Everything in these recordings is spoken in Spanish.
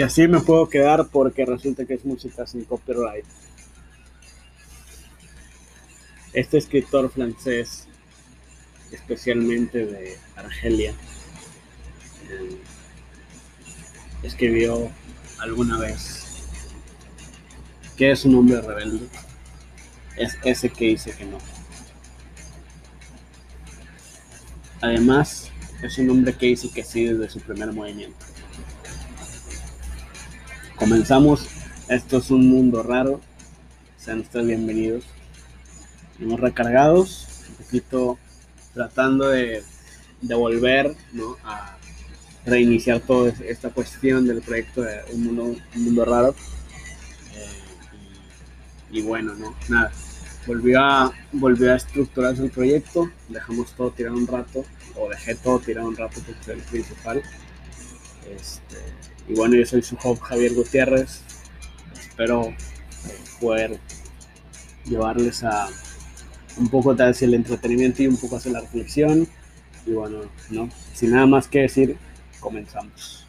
Y así me puedo quedar porque resulta que es música sin copyright. Este escritor francés, especialmente de Argelia, eh, escribió alguna vez que es un hombre rebelde. Es ese que dice que no. Además, es un hombre que dice que sí desde su primer movimiento. Comenzamos. Esto es un mundo raro. Sean ustedes bienvenidos. Hemos recargados, un poquito tratando de, de volver a reiniciar toda esta cuestión del proyecto de Un Mundo, un mundo Raro. Eh, y, bueno, no, nada. Volvió a, volvió a estructurarse el proyecto, dejamos todo tirado un rato, o dejé todo tirado un rato porque fue el principal. Este, y bueno, yo soy su host Javier Gutiérrez. Espero poder llevarles a un poco hacia el entretenimiento y un poco hacia la reflexión. Y bueno, no, sin nada más que decir, comenzamos.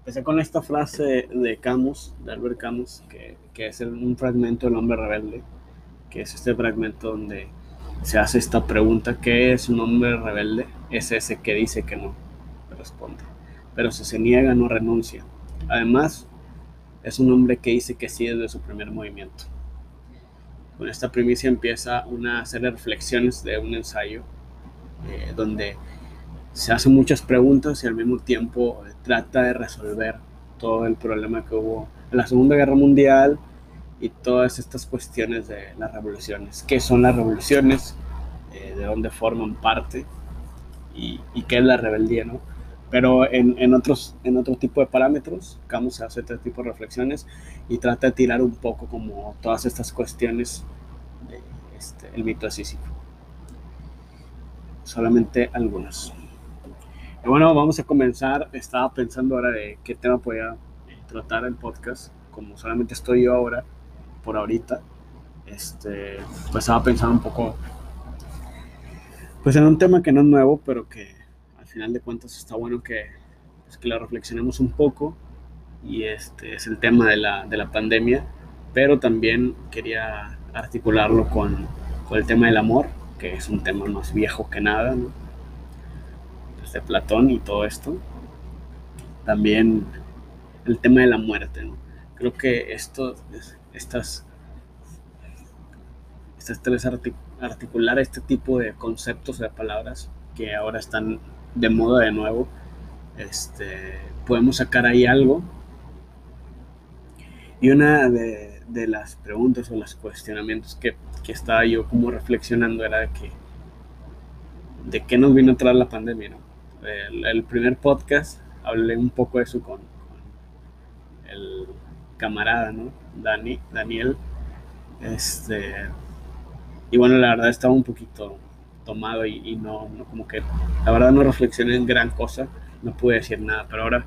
Empecé con esta frase de Camus, de Albert Camus, que, que es un fragmento del hombre rebelde, que es este fragmento donde se hace esta pregunta, ¿qué es un hombre rebelde? Es ese que dice que no, responde. Pero si se niega, no renuncia. Además, es un hombre que dice que sí desde su primer movimiento. Con esta primicia empieza una serie de reflexiones de un ensayo eh, donde se hacen muchas preguntas y al mismo tiempo trata de resolver todo el problema que hubo en la Segunda Guerra Mundial, y todas estas cuestiones de las revoluciones. ¿Qué son las revoluciones? Eh, ¿De dónde forman parte? Y, y, qué es la rebeldía? ¿no? Pero en, en, otros, en otro tipo de parámetros, Camus hace este tipo de reflexiones y trata de tirar un poco como todas estas cuestiones del este, el mito de Sísifo. Solamente algunas. Y bueno, vamos a comenzar. Estaba pensando ahora de qué tema podía tratar el podcast. Como solamente estoy yo ahora, por ahorita. Este, pues estaba pensando un poco, pues en un tema que no es nuevo, pero que al final de cuentas está bueno que, pues, que la reflexionemos un poco. Y este es el tema de la, de la pandemia, pero también quería articularlo con, con, el tema del amor, que es un tema más viejo que nada, ¿no? desde Platón y todo esto. También el tema de la muerte, ¿no? Creo que esto, estas, estas tres articular este tipo de conceptos, de palabras que ahora están de moda de nuevo, este, podemos sacar ahí algo. Y una de, las preguntas o los cuestionamientos que, que, estaba yo como reflexionando era de que de qué nos vino a traer la pandemia. el, primer podcast hablé un poco de eso con, con el camarada, ¿no? Dani, Daniel. Este, y bueno, la verdad estaba un poquito tomado y, no, no, como que, la verdad no reflexioné en gran cosa, no pude decir nada, pero ahora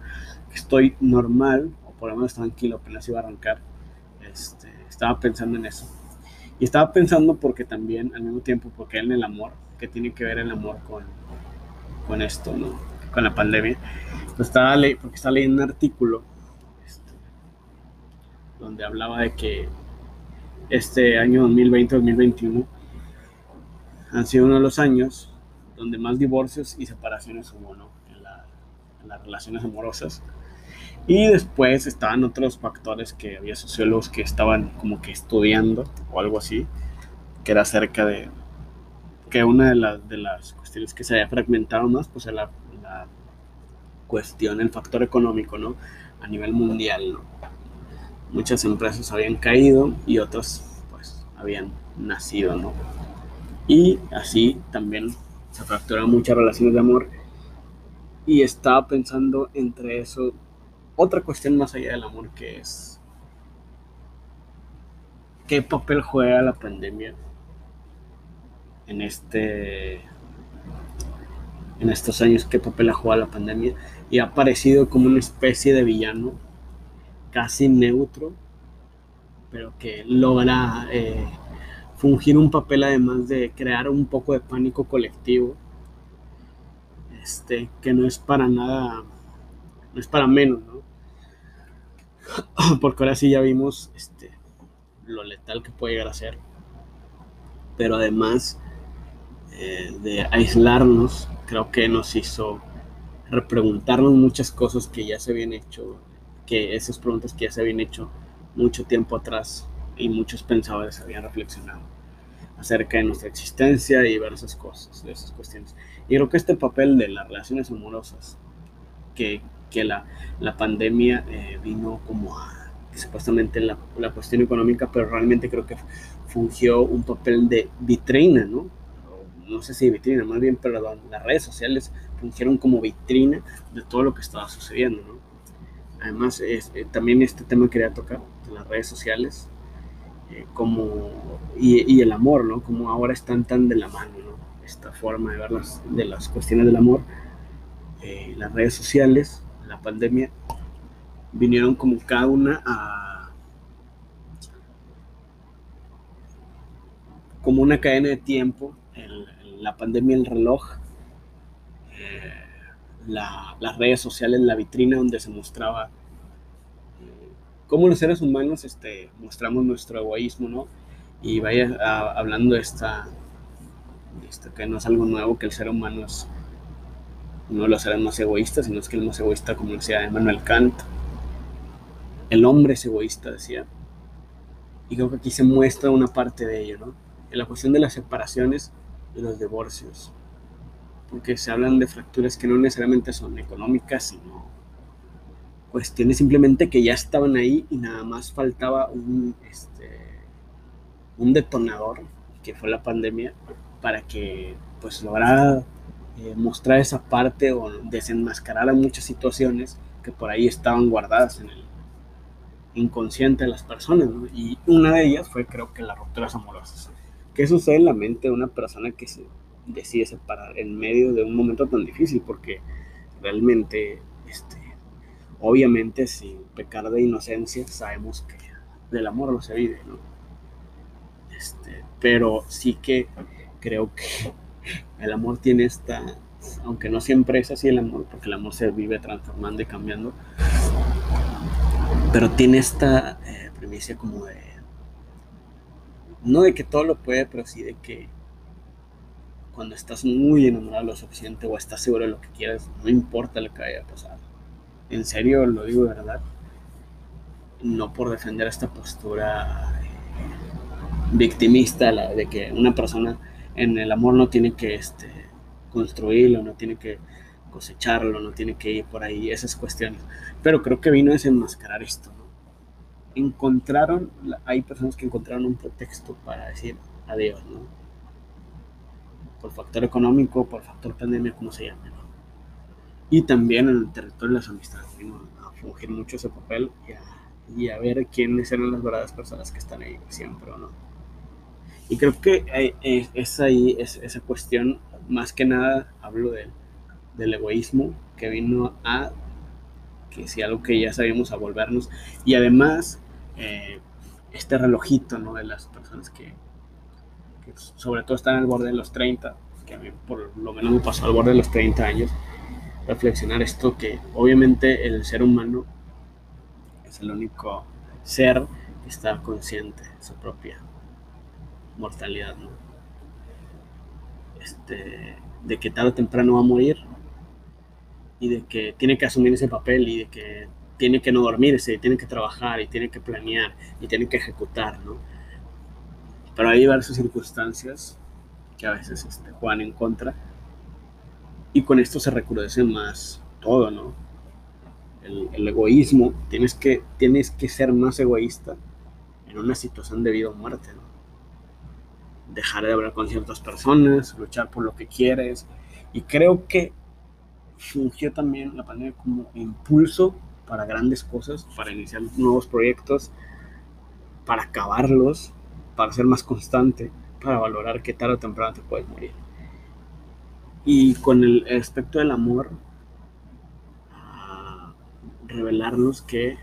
estoy normal, o por lo menos tranquilo, apenas iba a arrancar, este, estaba pensando en eso. Y estaba pensando porque también, al mismo tiempo, porque en el amor, que tiene que ver el amor con, con esto, ¿no? Con la pandemia. Pues estaba porque estaba leyendo un artículo donde hablaba de que este año 2020-2021 han sido uno de los años donde más divorcios y separaciones hubo ¿no? en, las relaciones amorosas. Y después estaban otros factores que había sociólogos que estaban como que estudiando o algo así, que era acerca de que una de, las de las cuestiones que se había fragmentado más, pues era la, la cuestión, el factor económico, ¿no? A nivel mundial. Muchas empresas habían caído y otras pues habían nacido, ¿no? Y así también se fracturaron muchas relaciones de amor. Y estaba pensando entre eso otra cuestión más allá del amor que es qué papel juega la pandemia en este en estos años qué papel ha jugado la pandemia y ha aparecido como una especie de villano casi neutro, pero que logra eh, fungir un papel además de crear un poco de pánico colectivo este, que no es para nada, no es para menos, ¿no? Porque ahora sí ya vimos este, lo letal que puede llegar a ser. Pero además eh, de aislarnos, creo que nos hizo repreguntarnos muchas cosas que ya se habían hecho, que esas preguntas que ya se habían hecho mucho tiempo atrás y muchos pensadores habían reflexionado acerca de nuestra existencia y diversas cosas, de esas cuestiones. Y creo que este papel de las relaciones amorosas, que, que la, la, pandemia eh, vino como a supuestamente la, la, cuestión económica, pero realmente creo que fungió un papel de vitrina, ¿no? No sé si vitrina, más bien, perdón, las redes sociales fungieron como vitrina de todo lo que estaba sucediendo, ¿no? Además, eh, también este tema quería tocar, de las redes sociales, eh, como, y, el amor, ¿no? Como ahora están tan de la mano, ¿no? Esta forma de ver las, de las cuestiones del amor, eh, las redes sociales, la pandemia, vinieron como cada una a... como una cadena de tiempo, la pandemia, el reloj, la, las redes sociales, la vitrina donde se mostraba cómo los seres humanos este, mostramos nuestro egoísmo, ¿no? Y vaya hablando de esta, que no es algo nuevo, que el ser humano es uno de los seres más egoístas, sino es que el más egoísta, como decía Emmanuel Kant, el hombre es egoísta, decía. Y creo que aquí se muestra una parte de ello, ¿no? En la cuestión de las separaciones y los divorcios. Porque se hablan de fracturas que no necesariamente son económicas, sino cuestiones simplemente que ya estaban ahí y nada más faltaba un, este, un detonador, que fue la pandemia, para que pues lograra eh, mostrar esa parte o desenmascarar muchas situaciones que por ahí estaban guardadas en el inconsciente de las personas. Y una de ellas fue creo que las rupturas amorosas. ¿Qué sucede en la mente de una persona que se decide separar en medio de un momento tan difícil? Porque realmente este, Obviamente, sin pecar de inocencia, sabemos que del amor no se vive. Este, pero sí que creo que el amor tiene esta, aunque no siempre es así el amor, porque el amor se vive transformando y cambiando, pero tiene esta eh, premisa como de, no de que todo lo puede, pero sí de que cuando estás muy enamorado lo suficiente o estás seguro de lo que quieres, no importa lo que vaya a pasar en serio lo digo de verdad, no por defender esta postura eh, victimista de que una persona en el amor no tiene que este, construirlo, no tiene que cosecharlo, no tiene que ir por ahí, esas cuestiones. Pero creo que vino a desenmascarar esto. Encontraron, hay personas que encontraron un pretexto para decir adiós, ¿no? Por factor económico, por factor pandemia, como se llame, ¿no? Y también en el territorio de las amistades, a fungir mucho ese papel y a, ver quiénes eran las verdaderas personas que están ahí siempre o no. Y creo que es ahí es, esa cuestión, más que nada hablo del, del egoísmo que vino a que si algo que ya sabíamos a volvernos y además eh, este relojito ¿no? de las personas que, sobre todo están al borde de los 30 que a mí por lo menos me pasó al borde de los 30 años reflexionar esto que obviamente el ser humano es el único ser que está consciente de su propia mortalidad, ¿no? Este, de que tarde o temprano va a morir y de que tiene que asumir ese papel y de que tiene que no dormirse, y tiene que trabajar y tiene que planear y tiene que ejecutar, ¿no? Pero hay diversas circunstancias que a veces este, juegan en contra y con esto se recrudece más todo, ¿no? El, egoísmo, tienes que, tienes que ser más egoísta en una situación de vida o muerte, ¿no? Dejar de hablar con ciertas personas, luchar por lo que quieres. Y creo que fungió también la pandemia como impulso para grandes cosas, para iniciar nuevos proyectos, para acabarlos, para ser más constante, para valorar que tarde o temprano te puedes morir. Y con el aspecto del amor, revelarnos que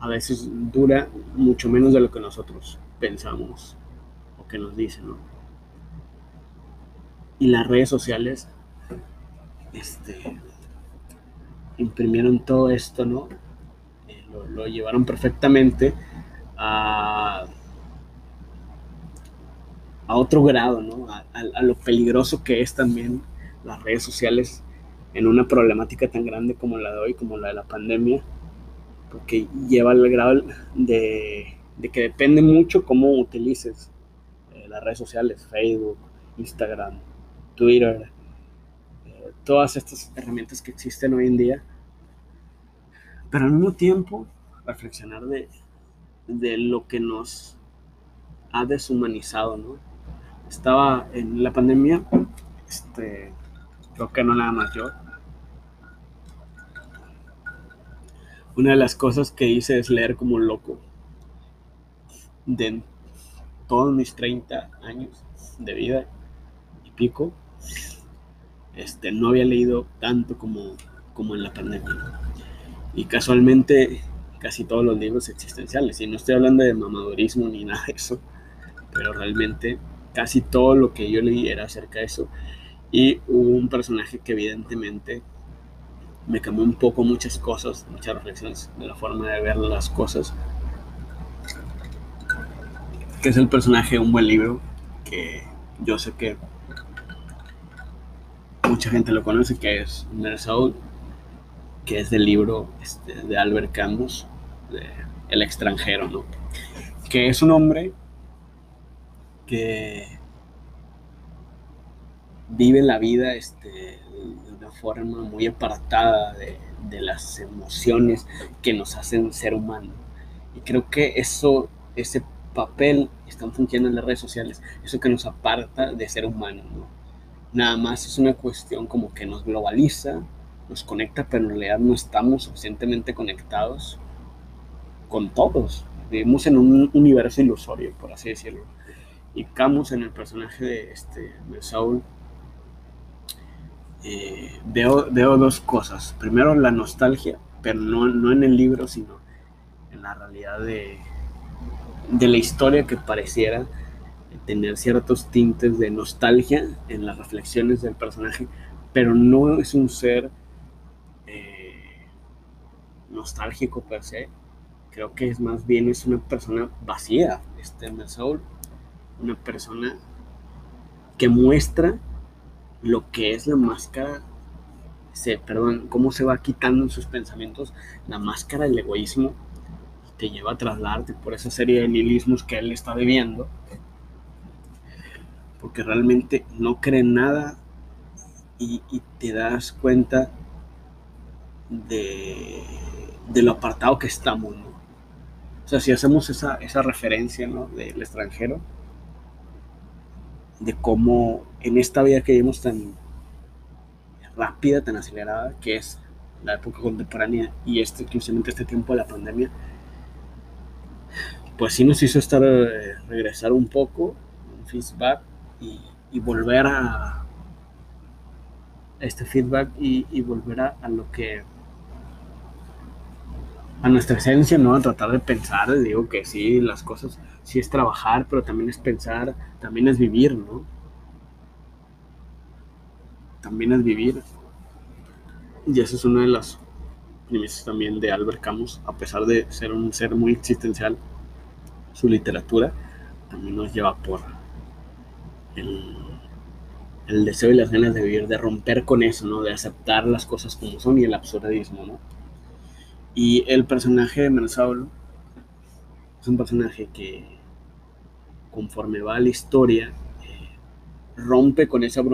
a veces dura mucho menos de lo que nosotros pensamos o que nos dicen. Y las redes sociales este, imprimieron todo esto, ¿no? Eh, lo, llevaron perfectamente a, otro grado, ¿no? a, lo peligroso que es también las redes sociales en una problemática tan grande como la de hoy, como la de la pandemia, porque lleva al grado de, que depende mucho cómo utilices eh, las redes sociales, Facebook, Instagram, Twitter, eh, todas estas herramientas que existen hoy en día, pero al mismo tiempo reflexionar de, de lo que nos ha deshumanizado, ¿no? Estaba en la pandemia, este, creo que no nada más yo, Una de las cosas que hice es leer como loco. De todos mis 30 años de vida y pico, este, no había leído tanto como, como en la pandemia. Y casualmente casi todos los libros existenciales. Y no estoy hablando de mamadurismo ni nada de eso, pero realmente casi todo lo que yo leí era acerca de eso. Y hubo un personaje que evidentemente me cambió un poco muchas cosas, muchas reflexiones de la forma de ver las cosas. Que es el personaje de un buen libro que yo sé que mucha gente lo conoce, que es Nersaul, que es del libro este, de Albert Camus, de El extranjero, ¿no? Que es un hombre que vive la vida este, forma muy apartada de, de las emociones que nos hacen ser humano. Y creo que eso, ese papel están funcionando en las redes sociales, eso que nos aparta de ser humano, Nada más es una cuestión como que nos globaliza, nos conecta, pero en realidad no estamos suficientemente conectados con todos. Vivimos en un universo ilusorio, por así decirlo. Y Camus en el personaje de, este, de Saul eh, veo, dos cosas. Primero, la nostalgia, pero no, no en el libro, sino en la realidad de, de la historia que pareciera tener ciertos tintes de nostalgia en las reflexiones del personaje, pero no es un ser eh, nostálgico per se. Creo que es más bien es una persona vacía, este Soul, una persona que muestra lo que es la máscara, se, perdón, cómo se va quitando en sus pensamientos la máscara del egoísmo te lleva a trasladarte por esa serie de nihilismos que él está viviendo, porque realmente no cree nada y, te das cuenta de, de, lo apartado que estamos, O sea, si hacemos esa, esa referencia, ¿no? Del extranjero, de cómo en esta vida que vivimos tan rápida, tan acelerada, que es la época contemporánea y este, inclusivamente este tiempo de la pandemia, pues sí nos hizo estar, eh, regresar un poco, un feedback y, volver a este feedback y, volver a, lo que a nuestra esencia, ¿no? A tratar de pensar, digo que sí, las cosas, sí es trabajar, pero también es pensar, también es vivir, ¿no? También es vivir. Y eso es una de las premisas también de Albert Camus, a pesar de ser un ser muy existencial, su literatura también nos lleva por el, el deseo y las ganas de vivir, de romper con eso, ¿no? De aceptar las cosas como son y el absurdismo, ¿no? Y el personaje de Mensaul es un personaje que conforme va la historia eh, rompe con ese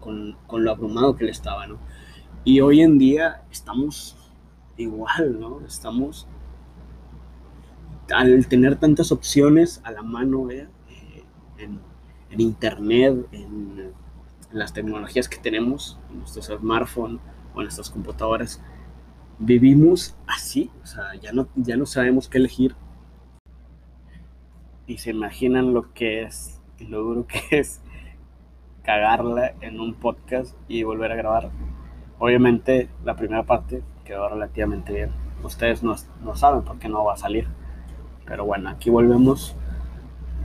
con, con, lo abrumado que le estaba, ¿no? Y hoy en día estamos igual, ¿no? Estamos al tener tantas opciones a la mano eh, en, en, internet, en, en, las tecnologías que tenemos, en nuestros smartphones o en nuestras computadoras, vivimos así, o sea, ya no, ya no sabemos qué elegir. Y se imaginan lo que es, lo duro que es cagarla en un podcast y volver a grabar. Obviamente la primera parte quedó relativamente bien. Ustedes no, no saben por qué no va a salir. Pero bueno, aquí volvemos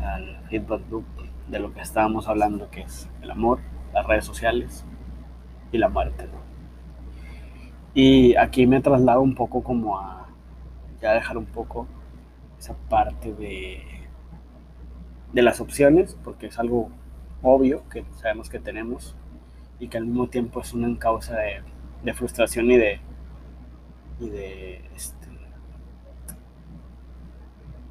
al feedback loop de lo que estábamos hablando, que es el amor, las redes sociales y la muerte. Y aquí me traslado un poco como a ya dejar un poco esa parte de, de las opciones, porque es algo obvio que sabemos que tenemos y que al mismo tiempo es una causa de, de frustración y de, y de este,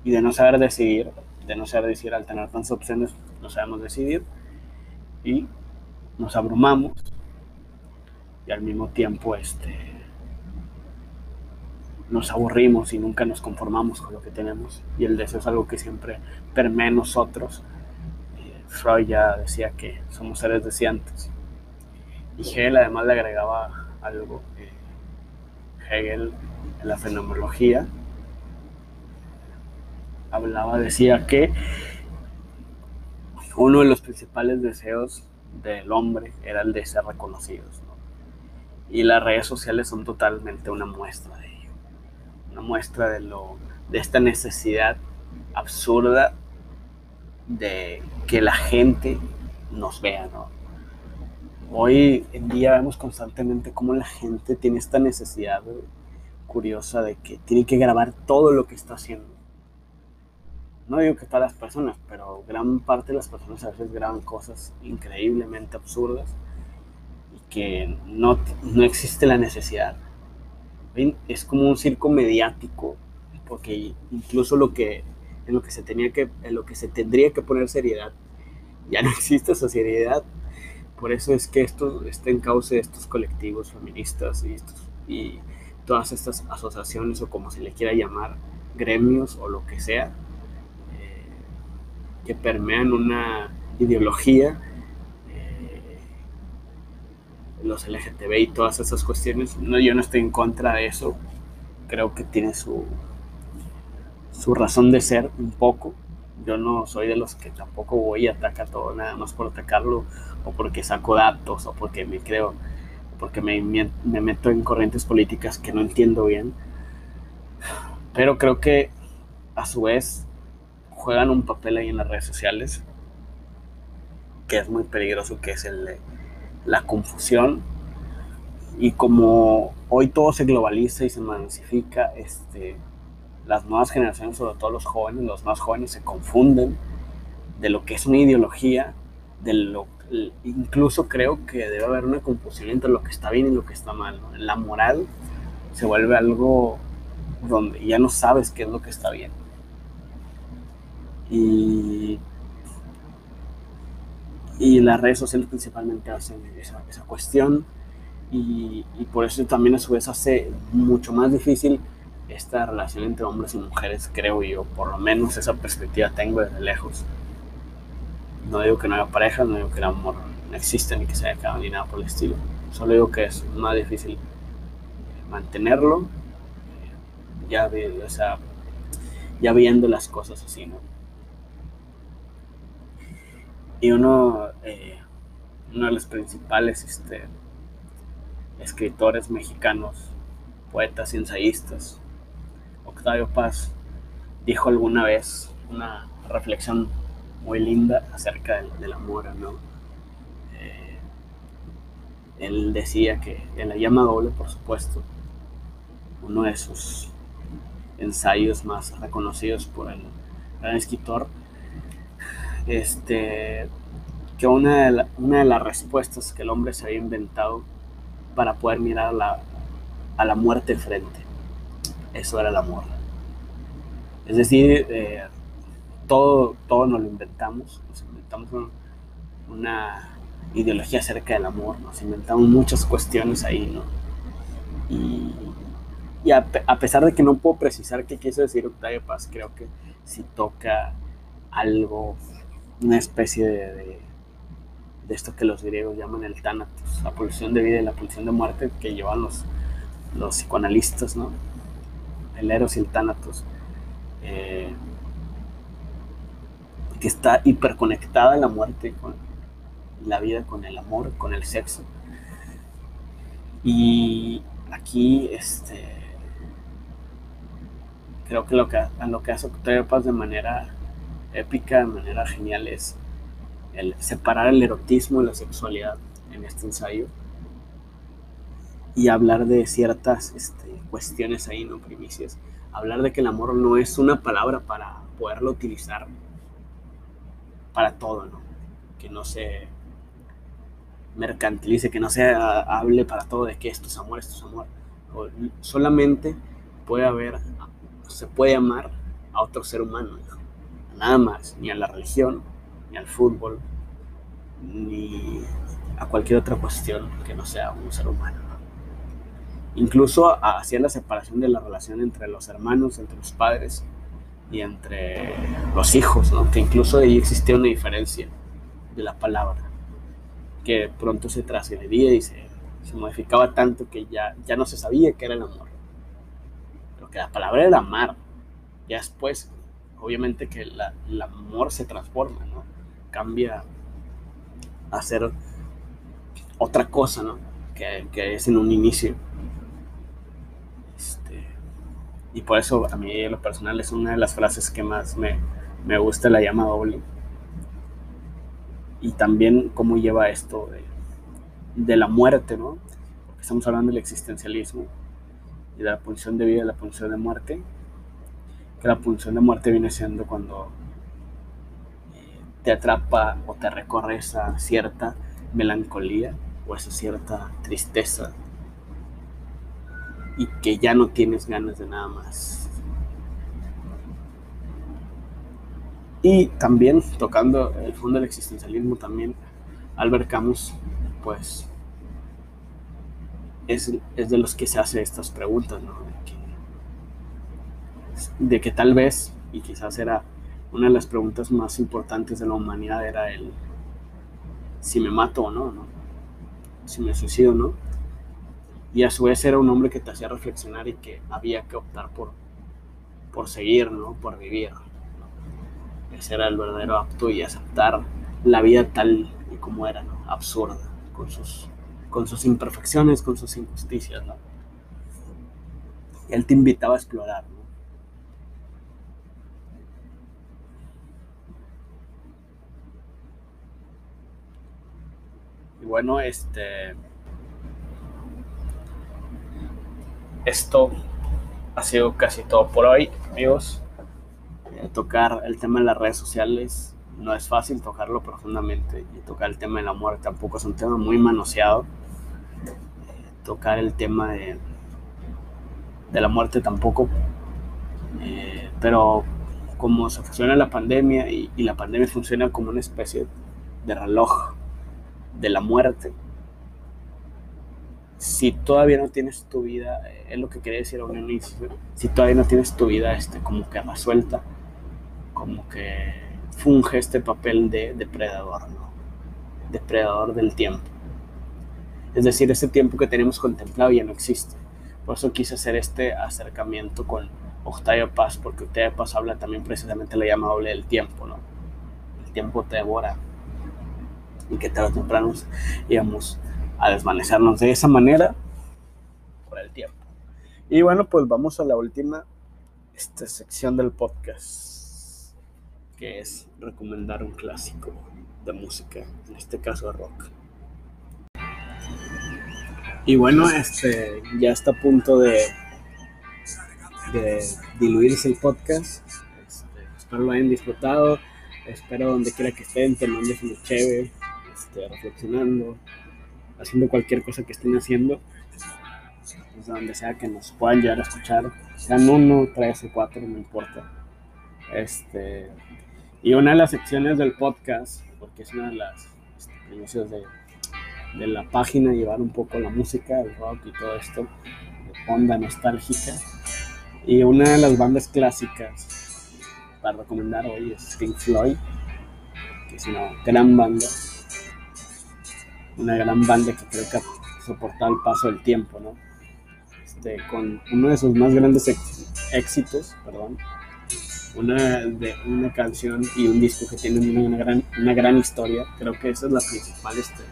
y de no saber decidir, de no saber decidir al tener tantas opciones, no sabemos decidir y nos abrumamos y al mismo tiempo este, nos aburrimos y nunca nos conformamos con lo que tenemos y el deseo es algo que siempre permea en nosotros. Freud ya decía que somos seres deseantes y Hegel además le agregaba algo. Hegel en la fenomenología hablaba, decía que uno de los principales deseos del hombre era el de ser reconocidos. Y las redes sociales son totalmente una muestra de ello. Una muestra de, lo, de esta necesidad absurda de que la gente nos vea, ¿no? Hoy en día vemos constantemente cómo la gente tiene esta necesidad curiosa de que tiene que grabar todo lo que está haciendo. No digo que todas las personas, pero gran parte de las personas a veces graban cosas increíblemente absurdas que no, no existe la necesidad. Es como un circo mediático, porque incluso lo que, en lo que se tenía que, en lo que se tendría que poner seriedad, ya no existe esa seriedad por eso es que esto está en cauce de estos colectivos feministas y, y todas estas asociaciones o como se le quiera llamar, gremios o lo que sea, eh, que permean una ideología, los LGTB y todas esas cuestiones. No, yo no estoy en contra de eso, creo que tiene su, su razón de ser un poco, yo no soy de los que tampoco voy a atacar todo nada más por atacarlo o porque saco datos o porque me creo, porque me, me, meto en corrientes políticas que no entiendo bien. Pero creo que a su vez juegan un papel ahí en las redes sociales que es muy peligroso, que es el la confusión. Y como hoy todo se globaliza y se masifica, este, las nuevas generaciones, sobre todo los jóvenes, los más jóvenes se confunden de lo que es una ideología, de lo incluso creo que debe haber una confusión entre lo que está bien y lo que está mal. La moral se vuelve algo donde ya no sabes qué es lo que está bien. Y las redes sociales principalmente hacen esa, esa cuestión y, y por eso también a su vez hace mucho más difícil esta relación entre hombres y mujeres, creo yo, por lo menos esa perspectiva tengo desde lejos. No digo que no haya pareja, no digo que el amor no exista ni que se haya acabado ni nada por el estilo. Solo digo que es más difícil mantenerlo, ya, o sea, ya viendo las cosas así, ¿no? Y uno, eh, uno de los principales este, escritores mexicanos, poetas y ensayistas, Octavio Paz dijo alguna vez una reflexión muy linda acerca del, amor, ¿no? Eh, él decía que en la llama doble, por supuesto, uno de sus ensayos más reconocidos por el gran escritor, este, que una de, las respuestas que el hombre se había inventado para poder mirar a la, a la muerte frente eso era el amor. Es decir, eh, todo, todo nos lo inventamos, nos inventamos una, ideología acerca del amor, nos inventamos muchas cuestiones ahí, ¿no? Y, a, pesar de que no puedo precisar qué quiso decir Octavio Paz, creo que si toca algo, una especie de, de, de, esto que los griegos llaman el tánatos, la pulsión de vida y la pulsión de muerte que llevan los, los psicoanalistas, ¿no? el Eros y el Thanatos, eh, que está hiperconectada la muerte con la vida, con el amor, con el sexo. Y aquí, este, creo que lo que, lo que hace Octavio Paz de manera épica, de manera genial, es el separar el erotismo y la sexualidad en este ensayo y hablar de ciertas este, cuestiones ahí, ¿no? Primicias. Hablar de que el amor no es una palabra para poderlo utilizar para todo, ¿no? Que no se mercantilice, que no se hable para todo de que esto es amor, esto es amor. solamente puede haber, se puede amar a otro ser humano, nada más, ni a la religión, ni al fútbol, ni a cualquier otra cuestión que no sea un ser humano. Incluso hacía la separación de la relación entre los hermanos, entre los padres y entre los hijos, que incluso ahí existía una diferencia de la palabra, que pronto se trasgredía y se, modificaba tanto que ya, ya no se sabía qué era el amor, pero que la palabra era amar, ya después, obviamente que el amor se transforma, ¿no? cambia a ser otra cosa, ¿no? Que, que es en un inicio. Este, y por eso a mí lo personal es una de las frases que más me, me gusta, la llama doble. Y también cómo lleva esto de, de la muerte, ¿no? Porque estamos hablando del existencialismo y de la pulsión de vida y la pulsión de muerte. Que la pulsión de muerte viene siendo cuando eh, te atrapa o te recorre esa cierta melancolía o esa cierta tristeza y que ya no tienes ganas de nada más. Y también tocando el fondo del existencialismo también, Albert Camus, pues, es, de los que se hace estas preguntas, ¿no? Tal vez, y quizás era una de las preguntas más importantes de la humanidad, era el si me mato o no, ¿no? Si me suicido o no y a su vez era un hombre que te hacía reflexionar y que había que optar por, por seguir, ¿no? Por vivir. Ese era el verdadero apto y aceptar la vida tal y como era, ¿no? Absurda, con sus, con sus imperfecciones, con sus injusticias, ¿no? Él te invitaba a explorar. Y bueno, este esto ha sido casi todo por hoy, amigos. Eh, tocar el tema de las redes sociales no es fácil tocarlo profundamente y tocar el tema de la muerte tampoco es un tema muy manoseado. Eh, tocar el tema de, la muerte tampoco. Eh, pero como se funciona la pandemia y la pandemia funciona como una especie de reloj de la muerte, si todavía no tienes tu vida, eh, es lo que quería decir a un inicio, si todavía no tienes tu vida este, como que resuelta, como que funge este papel de depredador, ¿no? Depredador del tiempo. Es decir, ese tiempo que tenemos contemplado ya no existe. Por eso quise hacer este acercamiento con Octavio Paz, porque Octavio Paz habla también precisamente la llama del tiempo, ¿no? El tiempo te devora y que tarde o temprano íbamos a desvanecernos de esa manera por el tiempo. Y bueno, pues vamos a la última esta sección del podcast, que es recomendar un clásico de música, en este caso rock. Y bueno, este ya está a punto de, de diluirse el podcast. Este, espero lo hayan disfrutado. Espero donde quiera que estén, tomando su chévere, este, reflexionando, haciendo cualquier cosa que estén haciendo, desde donde sea que nos puedan llegar a escuchar, sean uno, tres o cuatro, no importa. Este, y una de las secciones del podcast, porque es una de las este, de, de, la página, llevar un poco la música, el rock y todo esto, de onda nostálgica. Y una de las bandas clásicas para recomendar hoy es Pink Floyd, que es una gran banda una gran banda que creo que ha soportado el paso del tiempo, ¿no? Este, con uno de sus más grandes éxitos, perdón, una, de, una canción y un disco que tienen una, gran, una gran historia. Creo que esa es la principal este,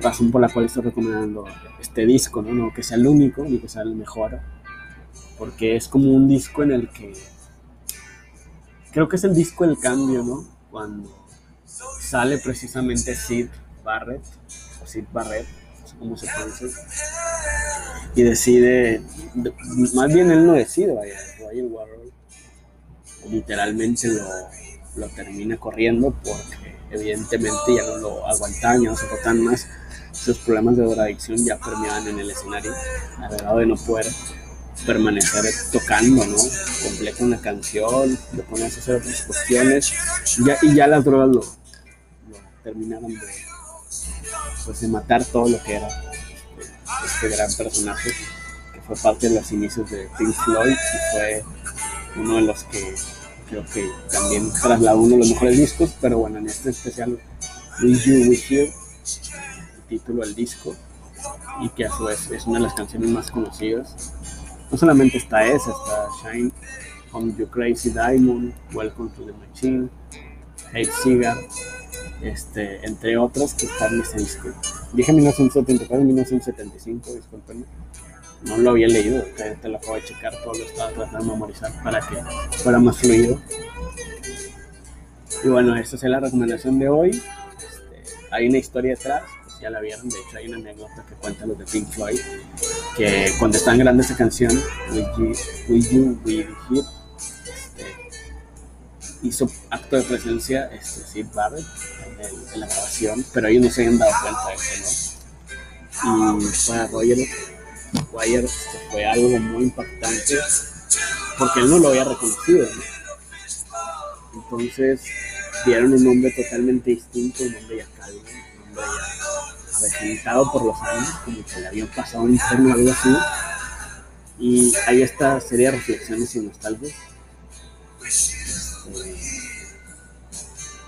razón por la cual estoy recomendando este disco, ¿no? No que sea el único ni que sea el mejor, porque es como un disco en el que creo que es el disco del cambio, ¿no? Cuando sale precisamente Sid Barrett, o Sid Barrett, no sé cómo se pronuncia, y decide, más bien él no decide, vaya, Ryan Warhol literalmente lo, lo termina corriendo porque evidentemente ya no lo aguantaban, ya no soportaban más. Sus problemas de drogadicción ya permeaban en el escenario, grado de no poder permanecer tocando, ¿no? Completa una canción, de ponerse a hacer otras cuestiones, ya, y ya las drogas lo, lo terminaron de, pues, de matar todo lo que era este, gran personaje, que fue parte de los inicios de Pink Floyd y fue uno de los que creo que también trasladó uno de los mejores discos, pero bueno, en este especial, Will You Wish Here, el título del disco, y que a su vez es una de las canciones más conocidas. No solamente está esa, está Shine, On You Crazy Diamond, Welcome to the Machine, Hate Cigar, este, entre otras que están en disco. Dije 1974 1975, discúlpenme no lo había leído, te, lo acabo de checar, todo lo estaba tratando de memorizar para que fuera más fluido. Y bueno, esta es la recomendación de hoy. Este, hay una historia detrás, pues ya la vieron, de hecho hay una anécdota que cuenta los de Pink Floyd, que cuando están grabando esa canción, Will You, Will You este, hizo acto de presencia este, Sid Barrett en, la grabación, pero ellos no se habían dado cuenta de eso, ¿no? Y para Roger Wire fue algo muy impactante porque él no lo había reconocido. Entonces vieron un hombre totalmente distinto, un hombre ya calvo, un hombre ya avejentado por los años, como que le habían pasado un infierno o algo así. Y hay esta serie de reflexiones y nostalgias.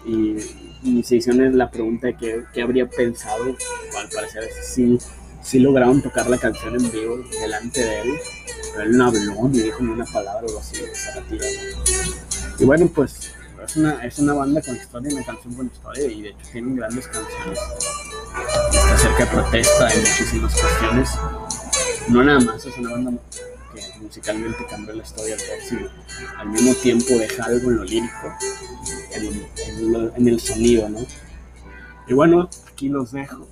Y, se hicieron la pregunta de qué, qué habría pensado, al parecer sí sí lograron tocar la canción en vivo delante de él, pero él no habló ni dijo ni una palabra o así, Y bueno, pues es una, es una banda con historia, una canción con historia y de hecho tienen grandes canciones acerca de protesta y muchísimas cuestiones. No nada más es una banda que musicalmente cambió la historia del al mismo tiempo deja algo en lo lírico, en, el sonido, ¿no? Y bueno, aquí los dejo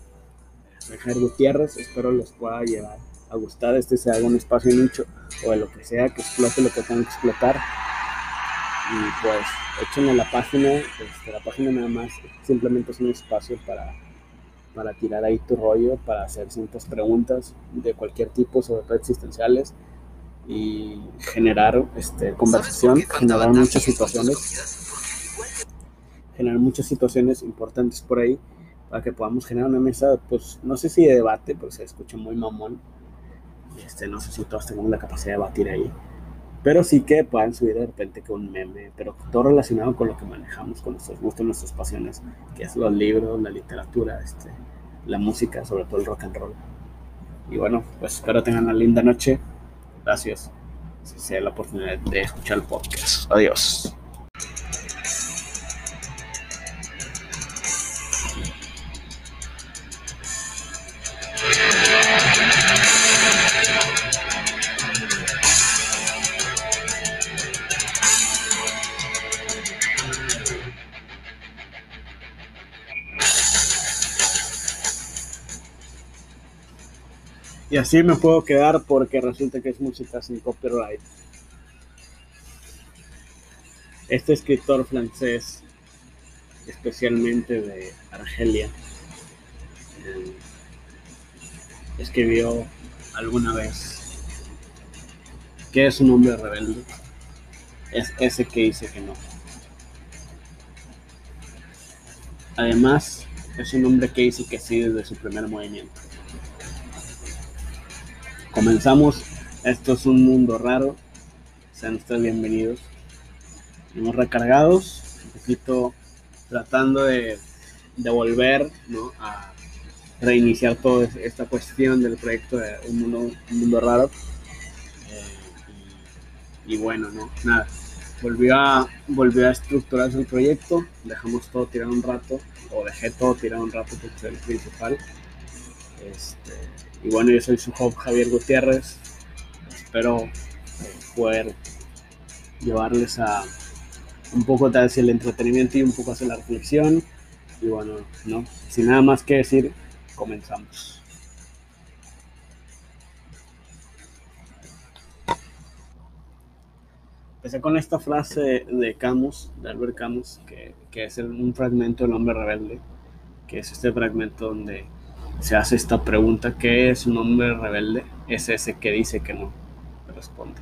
Jair Gutiérrez. Espero les pueda llevar a gustar. Este sea un espacio nicho o de lo que sea, que explote lo que tengan que explotar. Y pues échenle la página. Este, la página nada más simplemente es un espacio para, para tirar ahí tu rollo, para hacer ciertas preguntas de cualquier tipo, sobre todo existenciales. Y generar este, conversación, generar muchas situaciones generar muchas situaciones importantes por ahí para que podamos generar una mesa, pues no sé si de debate, porque se escucha muy mamón. Este, no sé si todos tenemos la capacidad de debatir ahí. Pero sí que puedan subir de repente con un meme, pero todo relacionado con lo que manejamos, con nuestros gustos, nuestras pasiones, que es los libros, la literatura, este, la música, sobre todo el rock and roll. Y bueno, pues espero tengan una linda noche. Gracias. Si sea la oportunidad de escuchar el podcast. Adiós. Y así me puedo quedar porque resulta que es música sin copyright. Este escritor francés, especialmente de Argelia, eh, escribió alguna vez que es un hombre rebelde. Es ese que dice que no. Además, es un hombre que dice que sí desde su primer movimiento. Comenzamos. Esto es un mundo raro. Sean ustedes bienvenidos. Hemos recargados, un poquito tratando de, de volver a reiniciar toda esta cuestión del proyecto de Un Mundo, un mundo Raro. Eh, y, bueno, no, nada. Volvió a, volvió a estructurarse el proyecto. Dejamos todo tirado un rato, o dejé todo tirado un rato porque es el principal. Este, y bueno, yo soy su host Javier Gutiérrez. Espero poder llevarles a un poco hacia el entretenimiento y un poco hacia la reflexión. Y bueno, no, sin nada más que decir, comenzamos. Empecé con esta frase de Camus, de Albert Camus, que, que es un fragmento del hombre rebelde, que es este fragmento donde se hace esta pregunta, ¿qué es un hombre rebelde? Es ese que dice que no, responde.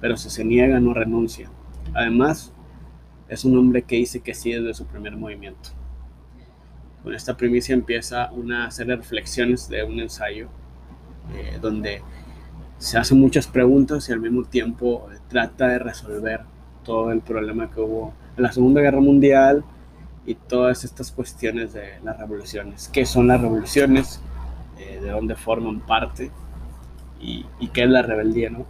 Pero si se niega, no renuncia. Además, es un hombre que dice que sí desde su primer movimiento. Con esta primicia empieza una serie de reflexiones de un ensayo eh, donde se hacen muchas preguntas y al mismo tiempo trata de resolver todo el problema que hubo en la Segunda Guerra Mundial y todas estas cuestiones de las revoluciones. ¿Qué son las revoluciones? Eh, ¿De dónde forman parte? Y, qué es la rebeldía? ¿no?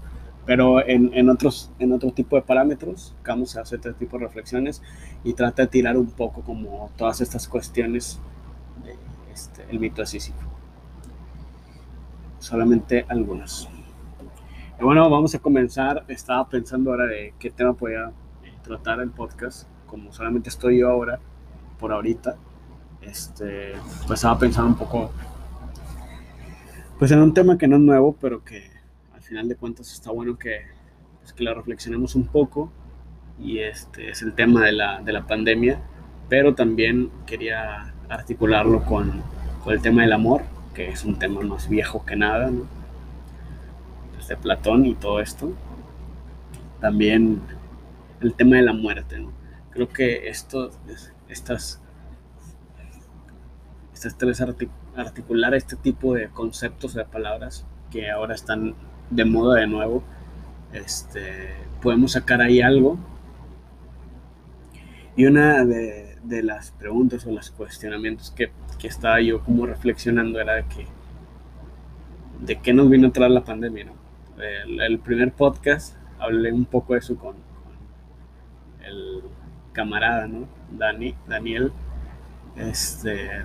Pero en, en, otros, en otro tipo de parámetros, Camus hace este tipo de reflexiones y trata de tirar un poco como todas estas cuestiones del este, el mito de Sísifo. Solamente algunas. Y bueno, vamos a comenzar. Estaba pensando ahora de qué tema podía tratar el podcast. Como solamente estoy yo ahora, por ahorita, este, pues estaba pensando un poco, pues en un tema que no es nuevo, pero que al final de cuentas está bueno que, pues, que lo reflexionemos un poco. Y este es el tema de la, de la pandemia, pero también quería articularlo con, con el tema del amor, que es un tema más viejo que nada, ¿no? desde Platón y todo esto. También el tema de la muerte, ¿no? Creo que esto, estas, estas tres articular este tipo de conceptos de palabras que ahora están de moda de nuevo, este, podemos sacar ahí algo. Y una de, de las preguntas o los cuestionamientos que, que, estaba yo como reflexionando era de que de qué nos vino a traer la pandemia. el, primer podcast hablé un poco de eso con, con el camarada, ¿no? Dani, Daniel. Este,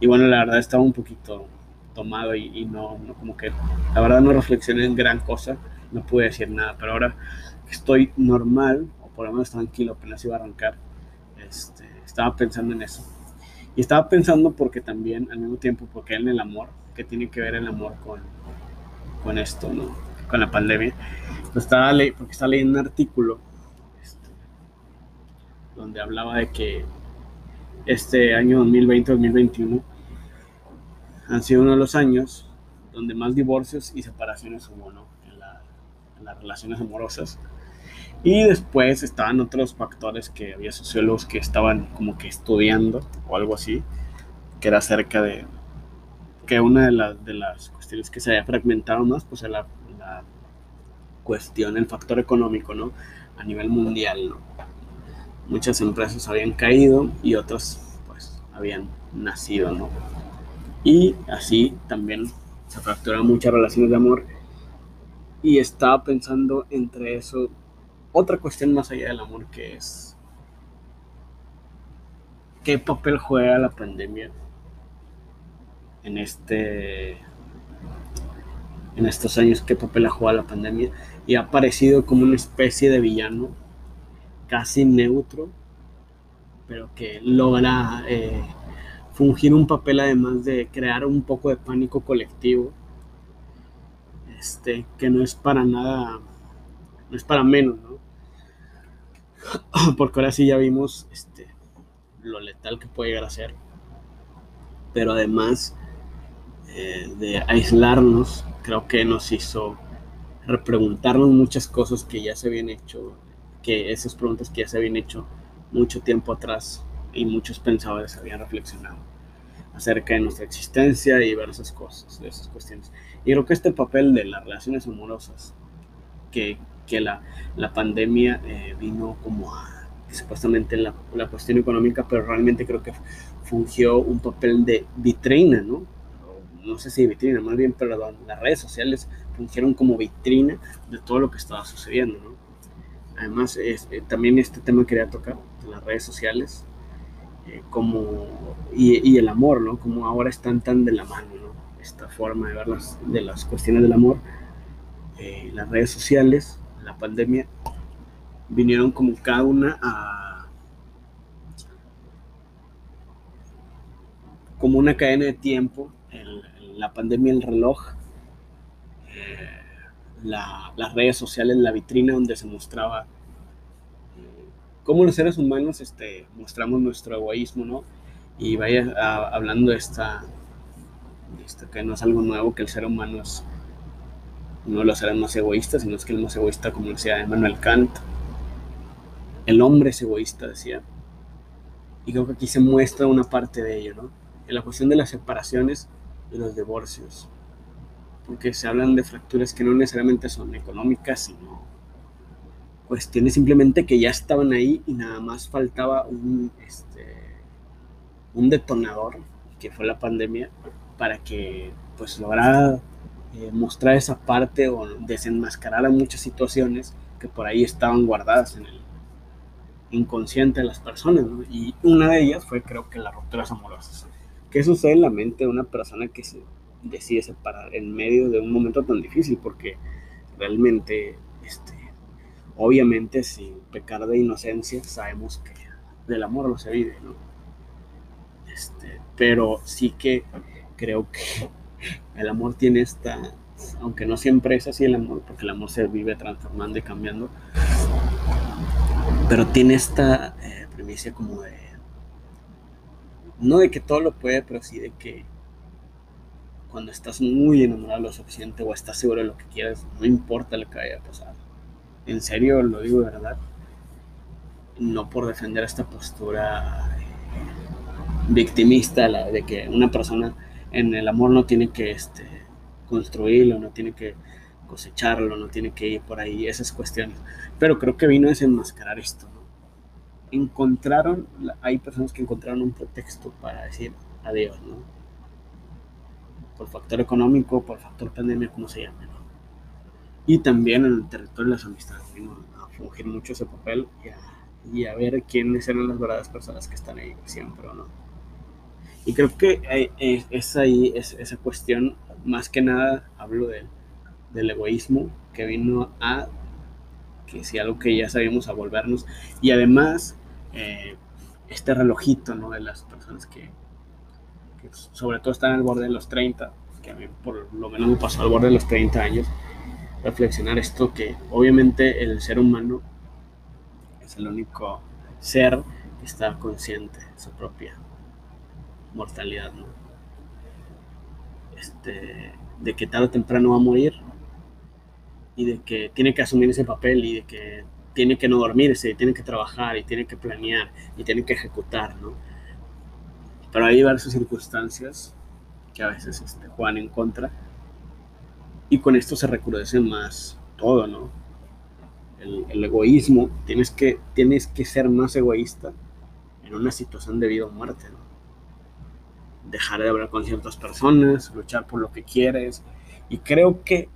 y bueno, la verdad estaba un poquito tomado y, no, como que, la verdad no reflexioné en gran cosa, no pude decir nada, pero ahora estoy normal, o por lo menos tranquilo, apenas iba a arrancar, este, estaba pensando en eso. Y estaba pensando porque también, al mismo tiempo, porque en el amor, que tiene que ver el amor con, con esto, ¿no? Con la pandemia. Pues porque estaba leyendo un artículo donde hablaba de que este año 2020-2021 han sido uno de los años donde más divorcios y separaciones hubo ¿no? en, las relaciones amorosas. Y después estaban otros factores que había sociólogos que estaban como que estudiando o algo así, que era acerca de que una de, de las cuestiones que se había fragmentado más, pues era la, la cuestión, el factor económico, ¿no? A nivel mundial, ¿no? Muchas empresas habían caído y otras pues habían nacido, ¿no? Y así también se fracturan muchas relaciones de amor. Y estaba pensando entre eso otra cuestión más allá del amor que es qué papel juega la pandemia en este en estos años qué papel ha jugado la pandemia y ha aparecido como una especie de villano casi neutro, pero que logra eh, fungir un papel además de crear un poco de pánico colectivo, este, que no es para nada, no es para menos, ¿no? Porque ahora sí ya vimos este, lo letal que puede llegar a ser, pero además eh, de aislarnos, creo que nos hizo repreguntarnos muchas cosas que ya se habían hecho que esas preguntas que ya se habían hecho mucho tiempo atrás y muchos pensadores habían reflexionado acerca de nuestra existencia y diversas cosas, de esas cuestiones. Y creo que este papel de las relaciones amorosas, que, que la, la, pandemia eh, vino como a, supuestamente la, la, cuestión económica, pero realmente creo que fungió un papel de vitrina, ¿no? No sé si vitrina, más bien, perdón, las redes sociales fungieron como vitrina de todo lo que estaba sucediendo, ¿no? Además, eh, también este tema quería tocar, las redes sociales, eh, como, y, el amor, ¿no? Como ahora están tan de la mano, ¿no? Esta forma de ver las, de las cuestiones del amor. Eh, las redes sociales, la pandemia, vinieron como cada una a... como una cadena de tiempo, la pandemia, el reloj, las redes sociales, la vitrina donde se mostraba eh, cómo los seres humanos este, mostramos nuestro egoísmo, ¿no? Y vaya hablando de esta, esto, que no es algo nuevo, que el ser humano es uno de los seres más egoístas, sino es que el más egoísta, como decía Emmanuel Kant, el hombre es egoísta, decía. Y creo que aquí se muestra una parte de ello, ¿no? En la cuestión de las separaciones y los divorcios. Porque se hablan de fracturas que no necesariamente son económicas, sino cuestiones simplemente que ya estaban ahí y nada más faltaba un, este, un detonador, que fue la pandemia, para que pues lograra eh, mostrar esa parte o desenmascarar muchas situaciones que por ahí estaban guardadas en el inconsciente de las personas. Y una de ellas fue creo que las rupturas amorosas. ¿Qué sucede en la mente de una persona que se decide separar en medio de un momento tan difícil? Porque realmente, este, obviamente sin pecar de inocencia, sabemos que del amor no se vive, ¿no? Este, pero sí que creo que el amor tiene esta, aunque no siempre es así el amor, porque el amor se vive transformando y cambiando, pero tiene esta eh, premisa como de, no de que todo lo puede, pero sí de que cuando estás muy enamorado lo suficiente o estás seguro de lo que quieres, no importa lo que vaya a pasar. En serio, lo digo de verdad. No por defender esta postura victimista de que una persona en el amor no tiene que este, construirlo, no tiene que cosecharlo, no tiene que ir por ahí, esas cuestiones. Pero creo que vino a desenmascarar esto. ¿no? Encontraron, hay personas que encontraron un pretexto para decir adiós, ¿no? Por factor económico, por factor pandemia, como se llame, ¿no? Y también en el territorio de las amistades, vino a fungir mucho ese papel y a, y a ver quiénes eran las verdaderas personas que están ahí siempre, ¿o no? Y creo que es ahí es, esa cuestión, más que nada hablo del egoísmo que vino a, que si algo que ya sabíamos, a volvernos. Y además, eh, este relojito ¿no? de las personas que, sobre todo están al borde de los 30, que a mí por lo menos me pasó al borde de los 30 años, reflexionar esto que obviamente el ser humano es el único ser que está consciente de su propia mortalidad, ¿no? Este, de que tarde o temprano va a morir y de que tiene que asumir ese papel y de que tiene que no dormirse, y tiene que trabajar y tiene que planear y tiene que ejecutar, ¿no? Pero hay diversas circunstancias que a veces este, juegan en contra y con esto se recrudece más todo, ¿no? El, egoísmo, tienes que, tienes que ser más egoísta en una situación de vida o muerte, ¿no? dejar de hablar con ciertas personas, luchar por lo que quieres. Y creo que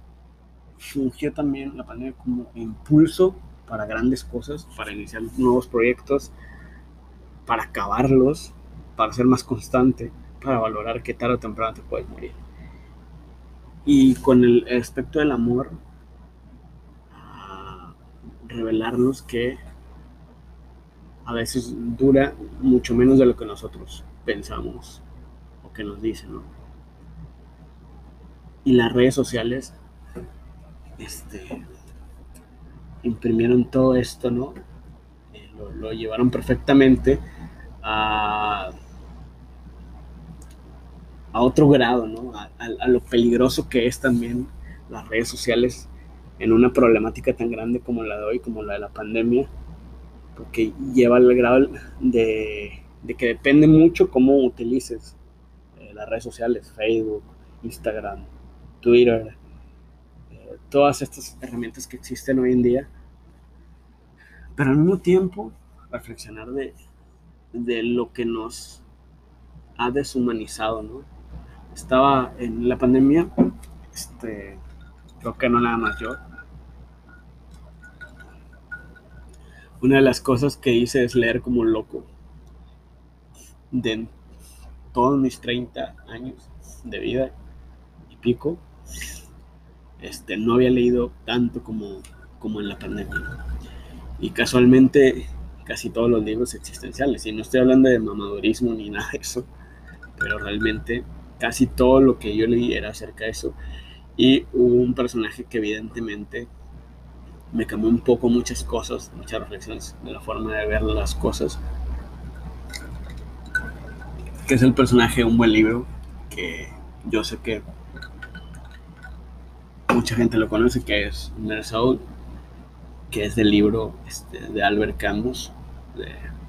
fungió también la pandemia como impulso para grandes cosas, para iniciar nuevos proyectos, para acabarlos, para ser más constante, para valorar que tarde o temprano te puedes morir. Y con el aspecto del amor, revelarnos que a veces dura mucho menos de lo que nosotros pensamos que nos dicen, ¿no? Y las redes sociales este, imprimieron todo esto, ¿no? Eh, lo, llevaron perfectamente a, a otro grado, ¿no? A, lo peligroso que es también las redes sociales en una problemática tan grande como la de hoy, como la de la pandemia, porque lleva al grado de, que depende mucho cómo utilices las redes sociales, Facebook, Instagram, Twitter, eh, todas estas herramientas que existen hoy en día. Pero al mismo tiempo, reflexionar de lo que nos ha deshumanizado, ¿no? Estaba en la pandemia, este, creo que no nada más yo. Una de las cosas que hice es leer como loco. De, todos mis 30 años de vida y pico, este, no había leído tanto como, como en la pandemia. Y casualmente casi todos los libros existenciales, y no estoy hablando de mamadurismo ni nada de eso, pero realmente casi todo lo que yo leí era acerca de eso. Y hubo un personaje que evidentemente me cambió un poco muchas cosas, muchas reflexiones de la forma de ver las cosas. Que es el personaje de un buen libro que yo sé que mucha gente lo conoce, que es Nersaul, que es del libro este, de Albert Camus,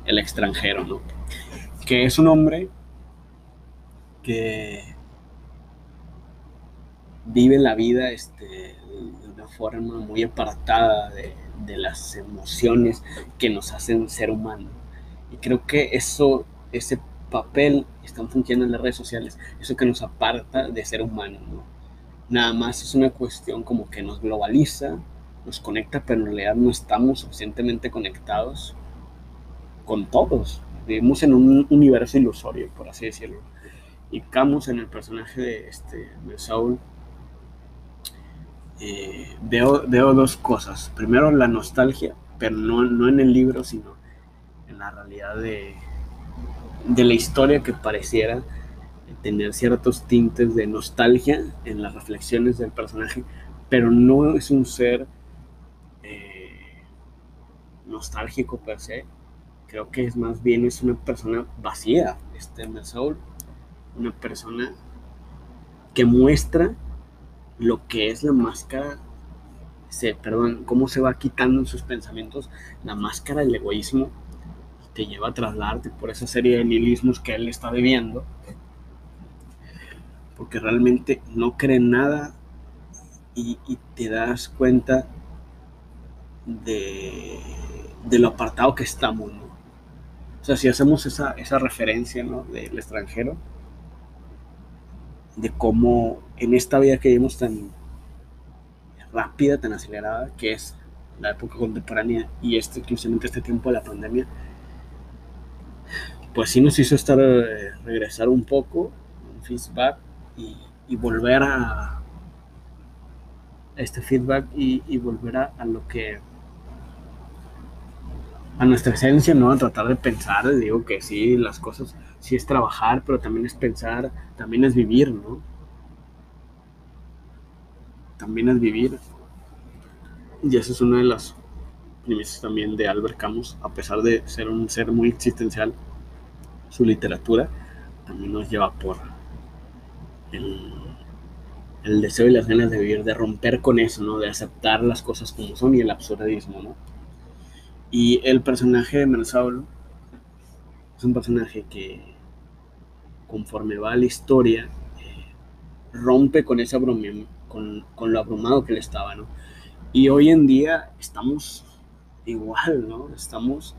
El extranjero, ¿no? Que es un hombre que vive la vida este, de una forma muy apartada de, de, las emociones que nos hacen ser humanos. Y creo que eso, ese papel están funcionando en las redes sociales, eso que nos aparta de ser humanos. ¿no? Nada más es una cuestión como que nos globaliza, nos conecta, pero en realidad no estamos suficientemente conectados con todos. Vivimos en un universo ilusorio, por así decirlo. Y Camus en el personaje de, este, de Saul eh, veo, veo, dos cosas. Primero la nostalgia, pero no, no en el libro, sino en la realidad de, de la historia que pareciera tener ciertos tintes de nostalgia en las reflexiones del personaje, pero no es un ser eh, nostálgico per se. Creo que es más bien es una persona vacía, este Soul, una persona que muestra lo que es la máscara, se, perdón, cómo se va quitando en sus pensamientos la máscara del egoísmo te lleva a trasladarte por esa serie de nihilismos que él está viviendo, porque realmente no cree nada y, te das cuenta de, de, lo apartado que estamos. O sea, si hacemos esa, esa referencia, ¿no? Del extranjero, de cómo en esta vida que vivimos tan rápida, tan acelerada, que es la época contemporánea y este, exclusivamente este tiempo de la pandemia, pues sí nos hizo estar, eh, regresar un poco, un feedback y, volver a este feedback y, volver a, lo que a nuestra esencia, ¿no? A tratar de pensar, digo que sí, las cosas, sí es trabajar, pero también es pensar, también es vivir, ¿no? También es vivir. Y esa es una de las premisas también de Albert Camus, a pesar de ser un ser muy existencial, su literatura también nos lleva por el, el deseo y las ganas de vivir, de romper con eso, ¿no? De aceptar las cosas como son y el absurdismo, ¿no? Y el personaje de Mersaul es un personaje que conforme va la historia eh, rompe con ese con, con, lo abrumado que él estaba, ¿no? Y hoy en día estamos igual, ¿no? Estamos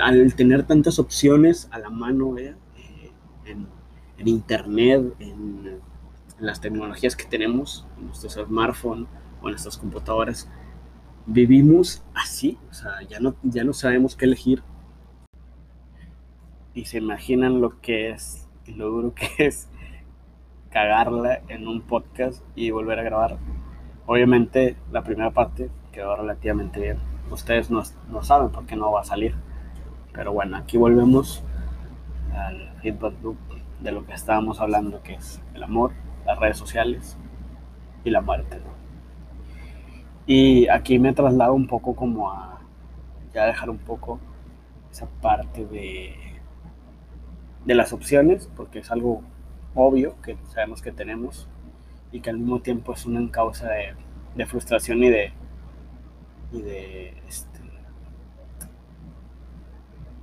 al tener tantas opciones a la mano ¿eh? en, en, internet, en, en, las tecnologías que tenemos, en nuestros smartphones o en nuestras computadoras, vivimos así, o sea, ya no, ya no sabemos qué elegir. Y se imaginan lo que es, lo duro que es cagarla en un podcast y volver a grabar. Obviamente la primera parte quedó relativamente bien. Ustedes no, no saben por qué no va a salir. Pero bueno, aquí volvemos al feedback loop de lo que estábamos hablando, que es el amor, las redes sociales y la muerte. Y aquí me traslado un poco como a ya dejar un poco esa parte de, de las opciones, porque es algo obvio que sabemos que tenemos y que al mismo tiempo es una causa de, de frustración y de y de este,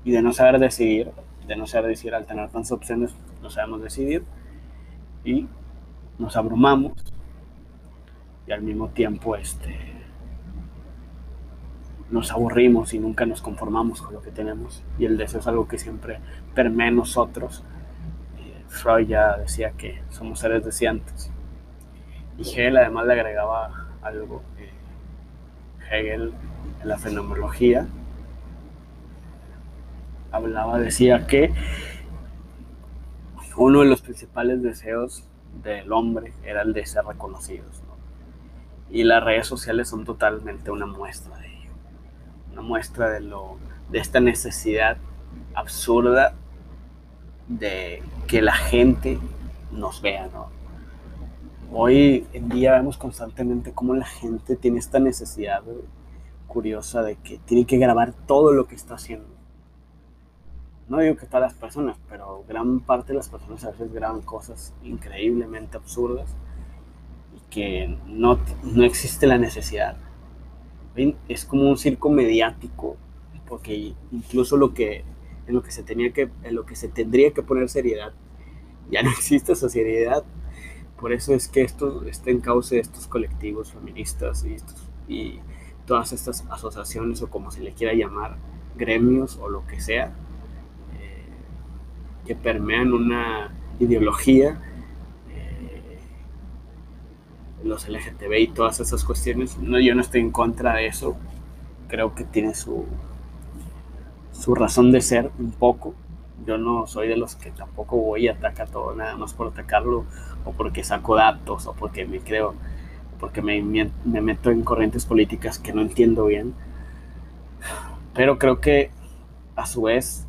y de no saber decidir, de no saber decidir al tener tantas opciones, no sabemos decidir y nos abrumamos y al mismo tiempo este nos aburrimos y nunca nos conformamos con lo que tenemos. Y el deseo es algo que siempre permea en nosotros. Eh, Freud ya decía que somos seres deseantes. Y Hegel además le agregaba algo. Eh, Hegel en la fenomenología hablaba, decía que uno de los principales deseos del hombre era el de ser reconocidos. ¿no? Y las redes sociales son totalmente una muestra de una muestra de, lo, de esta necesidad absurda de que la gente nos vea, ¿no? hoy en día vemos constantemente cómo la gente tiene esta necesidad curiosa de que tiene que grabar todo lo que está haciendo. No digo que todas las personas, pero gran parte de las personas a veces graban cosas increíblemente absurdas y que no, no existe la necesidad. Es como un circo mediático, porque incluso lo que, en lo que se tenía que, en lo que se tendría que poner seriedad, ya no existe esa seriedad. Por eso es que esto está en cauce de estos colectivos feministas y, y todas estas asociaciones o como se le quiera llamar, gremios o lo que sea, eh, que permean una ideología, los LGTB y todas esas cuestiones. No, yo no estoy en contra de eso, creo que tiene su, su razón de ser un poco, yo no soy de los que tampoco voy a atacar todo nada más por atacarlo o porque saco datos o porque me creo, porque me, me, meto en corrientes políticas que no entiendo bien. Pero creo que a su vez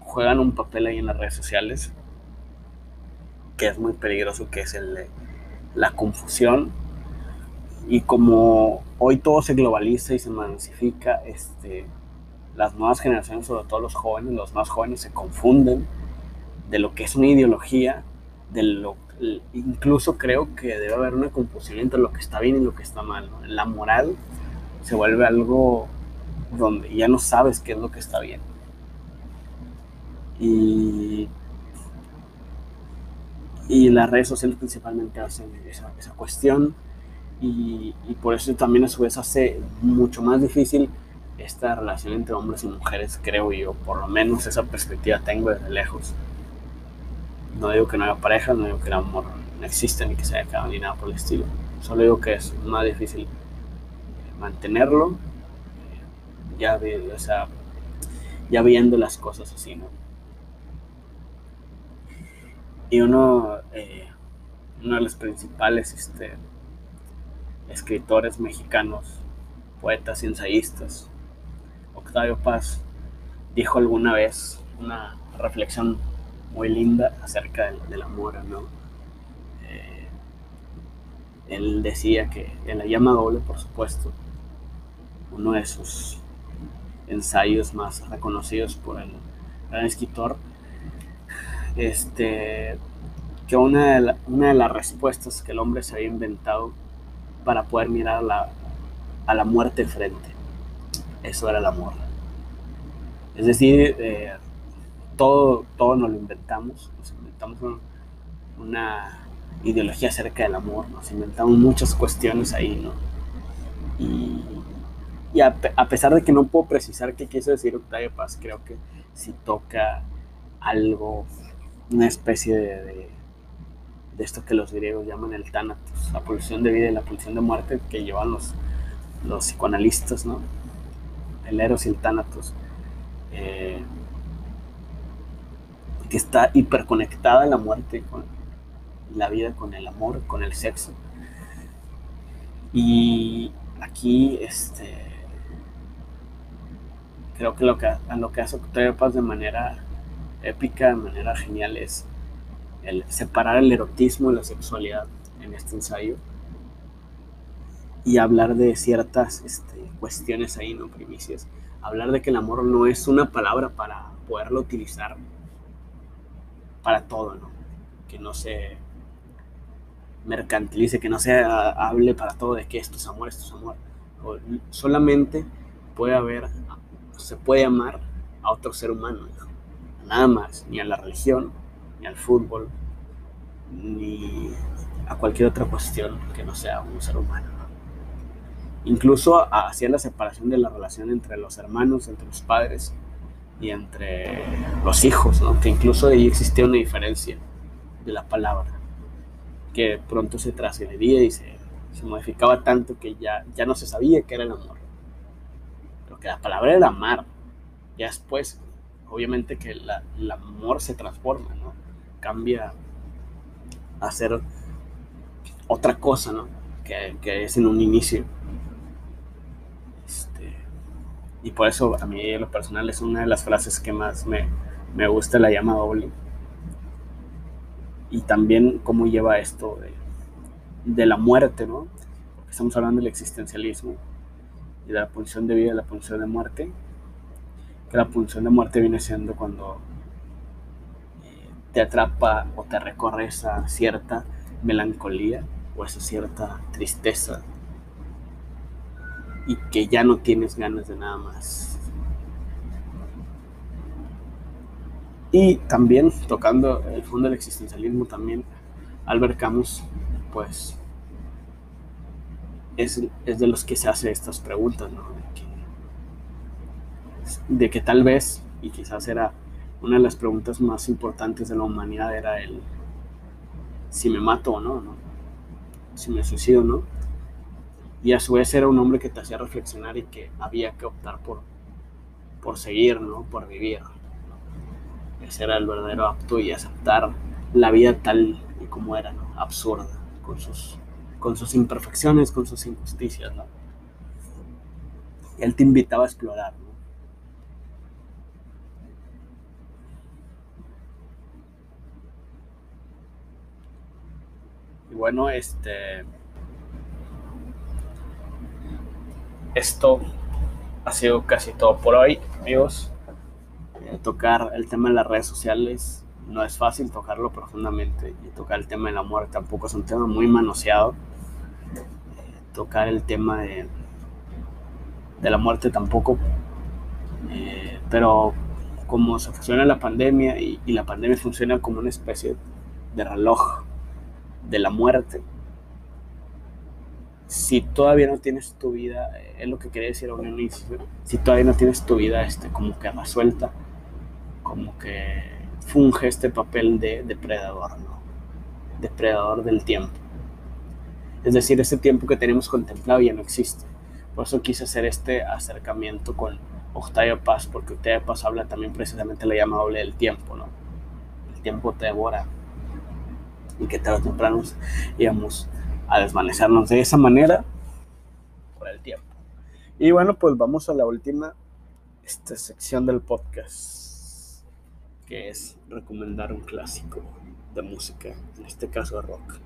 juegan un papel ahí en las redes sociales que es muy peligroso, que es el la confusión. Y como hoy todo se globaliza y se masifica, este, las nuevas generaciones, sobre todo los jóvenes, los más jóvenes se confunden de lo que es una ideología, de lo incluso creo que debe haber una confusión entre lo que está bien y lo que está mal. La moral se vuelve algo donde ya no sabes qué es lo que está bien. Y, y las redes sociales principalmente hacen esa, esa cuestión y, y por eso también a su vez hace mucho más difícil esta relación entre hombres y mujeres, creo yo, por lo menos esa perspectiva tengo desde lejos. No digo que no haya pareja, no digo que el amor no exista ni que se haya acabado ni nada por el estilo. Solo digo que es más difícil mantenerlo, ya, o sea, ya viendo las cosas así, ¿no? Y uno, eh, uno de los principales este, escritores mexicanos, poetas y ensayistas, Octavio Paz dijo alguna vez una reflexión muy linda acerca del, amor, ¿no? Eh, él decía que en la llama doble, por supuesto, uno de sus ensayos más reconocidos por el gran escritor, este, que una de, las respuestas que el hombre se había inventado para poder mirar a la, muerte frente eso era el amor. Es decir, eh, todo, todo nos lo inventamos, nos inventamos una ideología acerca del amor, nos inventamos muchas cuestiones ahí, ¿no? Y, y a, pesar de que no puedo precisar qué quiso decir Octavio Paz, creo que si toca algo, una especie de, de, esto que los griegos llaman el tánatos, la pulsión de vida y la pulsión de muerte que llevan los, los psicoanalistas, ¿no? el Eros y el Thanatos, eh, que está hiperconectada la muerte con la vida, con el amor, con el sexo. Y aquí, este, creo que lo que, lo que hace Octavio Paz de manera épica, de manera genial, es separar el erotismo y la sexualidad en este ensayo y hablar de ciertas este, cuestiones ahí, ¿no? Primicias. Hablar de que el amor no es una palabra para poderlo utilizar para todo, ¿no? Que no se mercantilice, que no se hable para todo de que esto es amor, esto es amor. solamente puede haber, se puede amar a otro ser humano, nada más, ni a la religión, ni al fútbol, ni a cualquier otra cuestión que no sea un ser humano incluso hacía la separación de la relación entre los hermanos, entre los padres y entre los hijos, ¿no? que incluso ahí existía una diferencia de la palabra, que pronto se trasgredía y se, se, modificaba tanto que ya, ya no se sabía qué era el amor. Pero que la palabra era amar. Ya después, obviamente que el amor se transforma, ¿no? Cambia a ser otra cosa, ¿no? Que, que es en un inicio. Y por eso a mí en lo personal es una de las frases que más me, me gusta, la llama doble. Y también cómo lleva esto de, de la muerte, ¿no? Estamos hablando del existencialismo y de la pulsión de vida y la pulsión de muerte. Que la pulsión de muerte viene siendo cuando eh, te atrapa o te recorre esa cierta melancolía o esa cierta tristeza y que ya no tienes ganas de nada más. Y también tocando el fondo del existencialismo, también Albert Camus, pues es, de los que se hace estas preguntas, ¿no? De que, tal vez, y quizás era una de las preguntas más importantes de la humanidad, era el si me mato o no, ¿no? Si me suicido o no. Y a su vez era un hombre que te hacía reflexionar y que había que optar por, por seguir, ¿no? Por vivir. Ese era el verdadero apto y aceptar la vida tal y como era, ¿no? Absurda, con sus con sus imperfecciones, con sus injusticias, ¿no? Él te invitaba a explorar. Y bueno, este... Esto ha sido casi todo por hoy, amigos. Eh, tocar el tema de las redes sociales no es fácil tocarlo profundamente y tocar el tema de la muerte tampoco es un tema muy manoseado tocar el tema de, de la muerte tampoco. Eh, pero como se funciona la pandemia y, la pandemia funciona como una especie de reloj de la muerte, si todavía no tienes tu vida, es lo que quería decir a un inicio, si todavía no tienes tu vida este, como que resuelta, como que funge este papel de depredador, ¿no? Depredador del tiempo. Es decir, ese tiempo que tenemos contemplado ya no existe. Por eso quise hacer este acercamiento con Octavio Paz, porque Octavio Paz habla también precisamente la llama doble del tiempo, ¿no? El tiempo te devora y que tarde o temprano íbamos a desvanecernos de esa manera por el tiempo. Y bueno, pues vamos a la última esta sección del podcast, que es recomendar un clásico de música, en este caso rock.